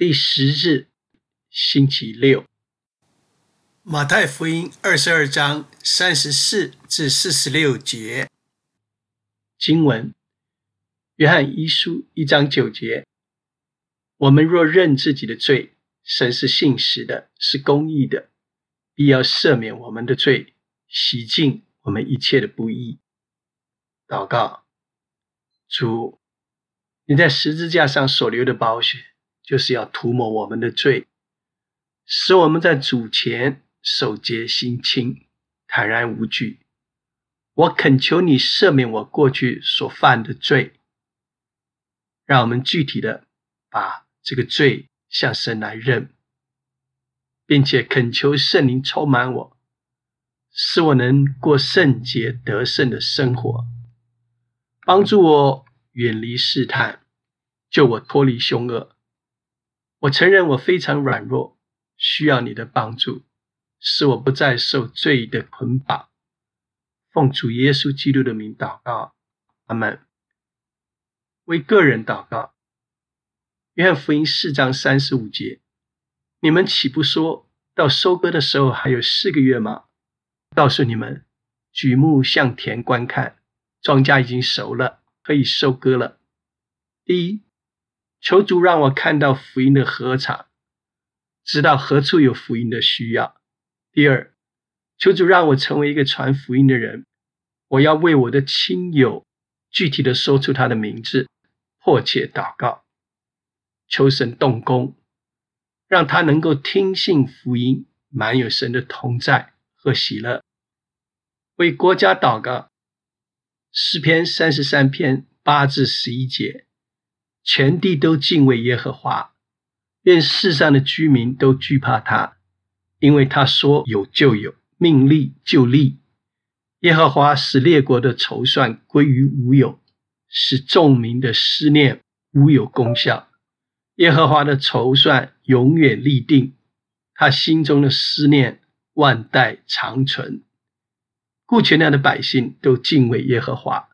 第十日，星期六。马太福音二十二章三十四至四十六节。经文：约翰一书一章九节。我们若认自己的罪，神是信实的，是公义的，必要赦免我们的罪，洗净我们一切的不义。祷告：主，你在十字架上所流的宝血。就是要涂抹我们的罪，使我们在主前守洁心清，坦然无惧。我恳求你赦免我过去所犯的罪，让我们具体的把这个罪向神来认，并且恳求圣灵充满我，使我能过圣洁得胜的生活，帮助我远离试探，救我脱离凶恶。我承认我非常软弱，需要你的帮助，使我不再受罪的捆绑。奉主耶稣基督的名祷告，阿门。为个人祷告，约翰福音四章三十五节：你们岂不说到收割的时候还有四个月吗？告诉你们，举目向田观看，庄稼已经熟了，可以收割了。第一。求主让我看到福音的何场，知道何处有福音的需要。第二，求主让我成为一个传福音的人，我要为我的亲友具体的说出他的名字，迫切祷告，求神动工，让他能够听信福音，满有神的同在和喜乐。为国家祷告，诗篇三十三篇八至十一节。全地都敬畏耶和华，愿世上的居民都惧怕他，因为他说有就有，命立就立。耶和华使列国的筹算归于无有，使众民的思念无有功效。耶和华的筹算永远立定，他心中的思念万代长存。故全量的百姓都敬畏耶和华，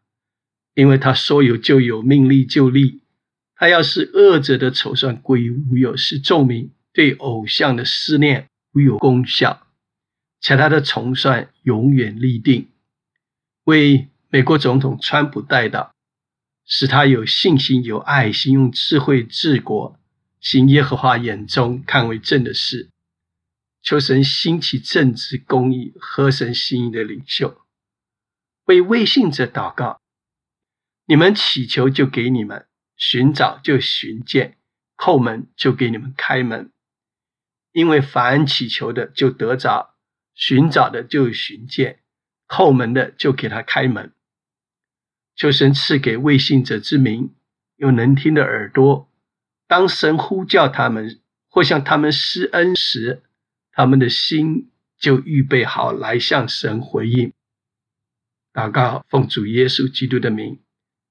因为他说有就有，命立就立。他要是恶者的筹算归于无有，使众民对偶像的思念无有功效，且他的筹算永远立定。为美国总统川普代祷，使他有信心、有爱心，用智慧治国，行耶和华眼中看为正的事。求神兴起正直、公义、合神心意的领袖。为未信者祷告，你们祈求就给你们。寻找就寻见，叩门就给你们开门。因为凡祈求的就得着，寻找的就寻见，叩门的就给他开门。求神赐给未信者之名，有能听的耳朵。当神呼叫他们，或向他们施恩时，他们的心就预备好来向神回应。祷告，奉主耶稣基督的名，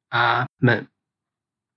阿门。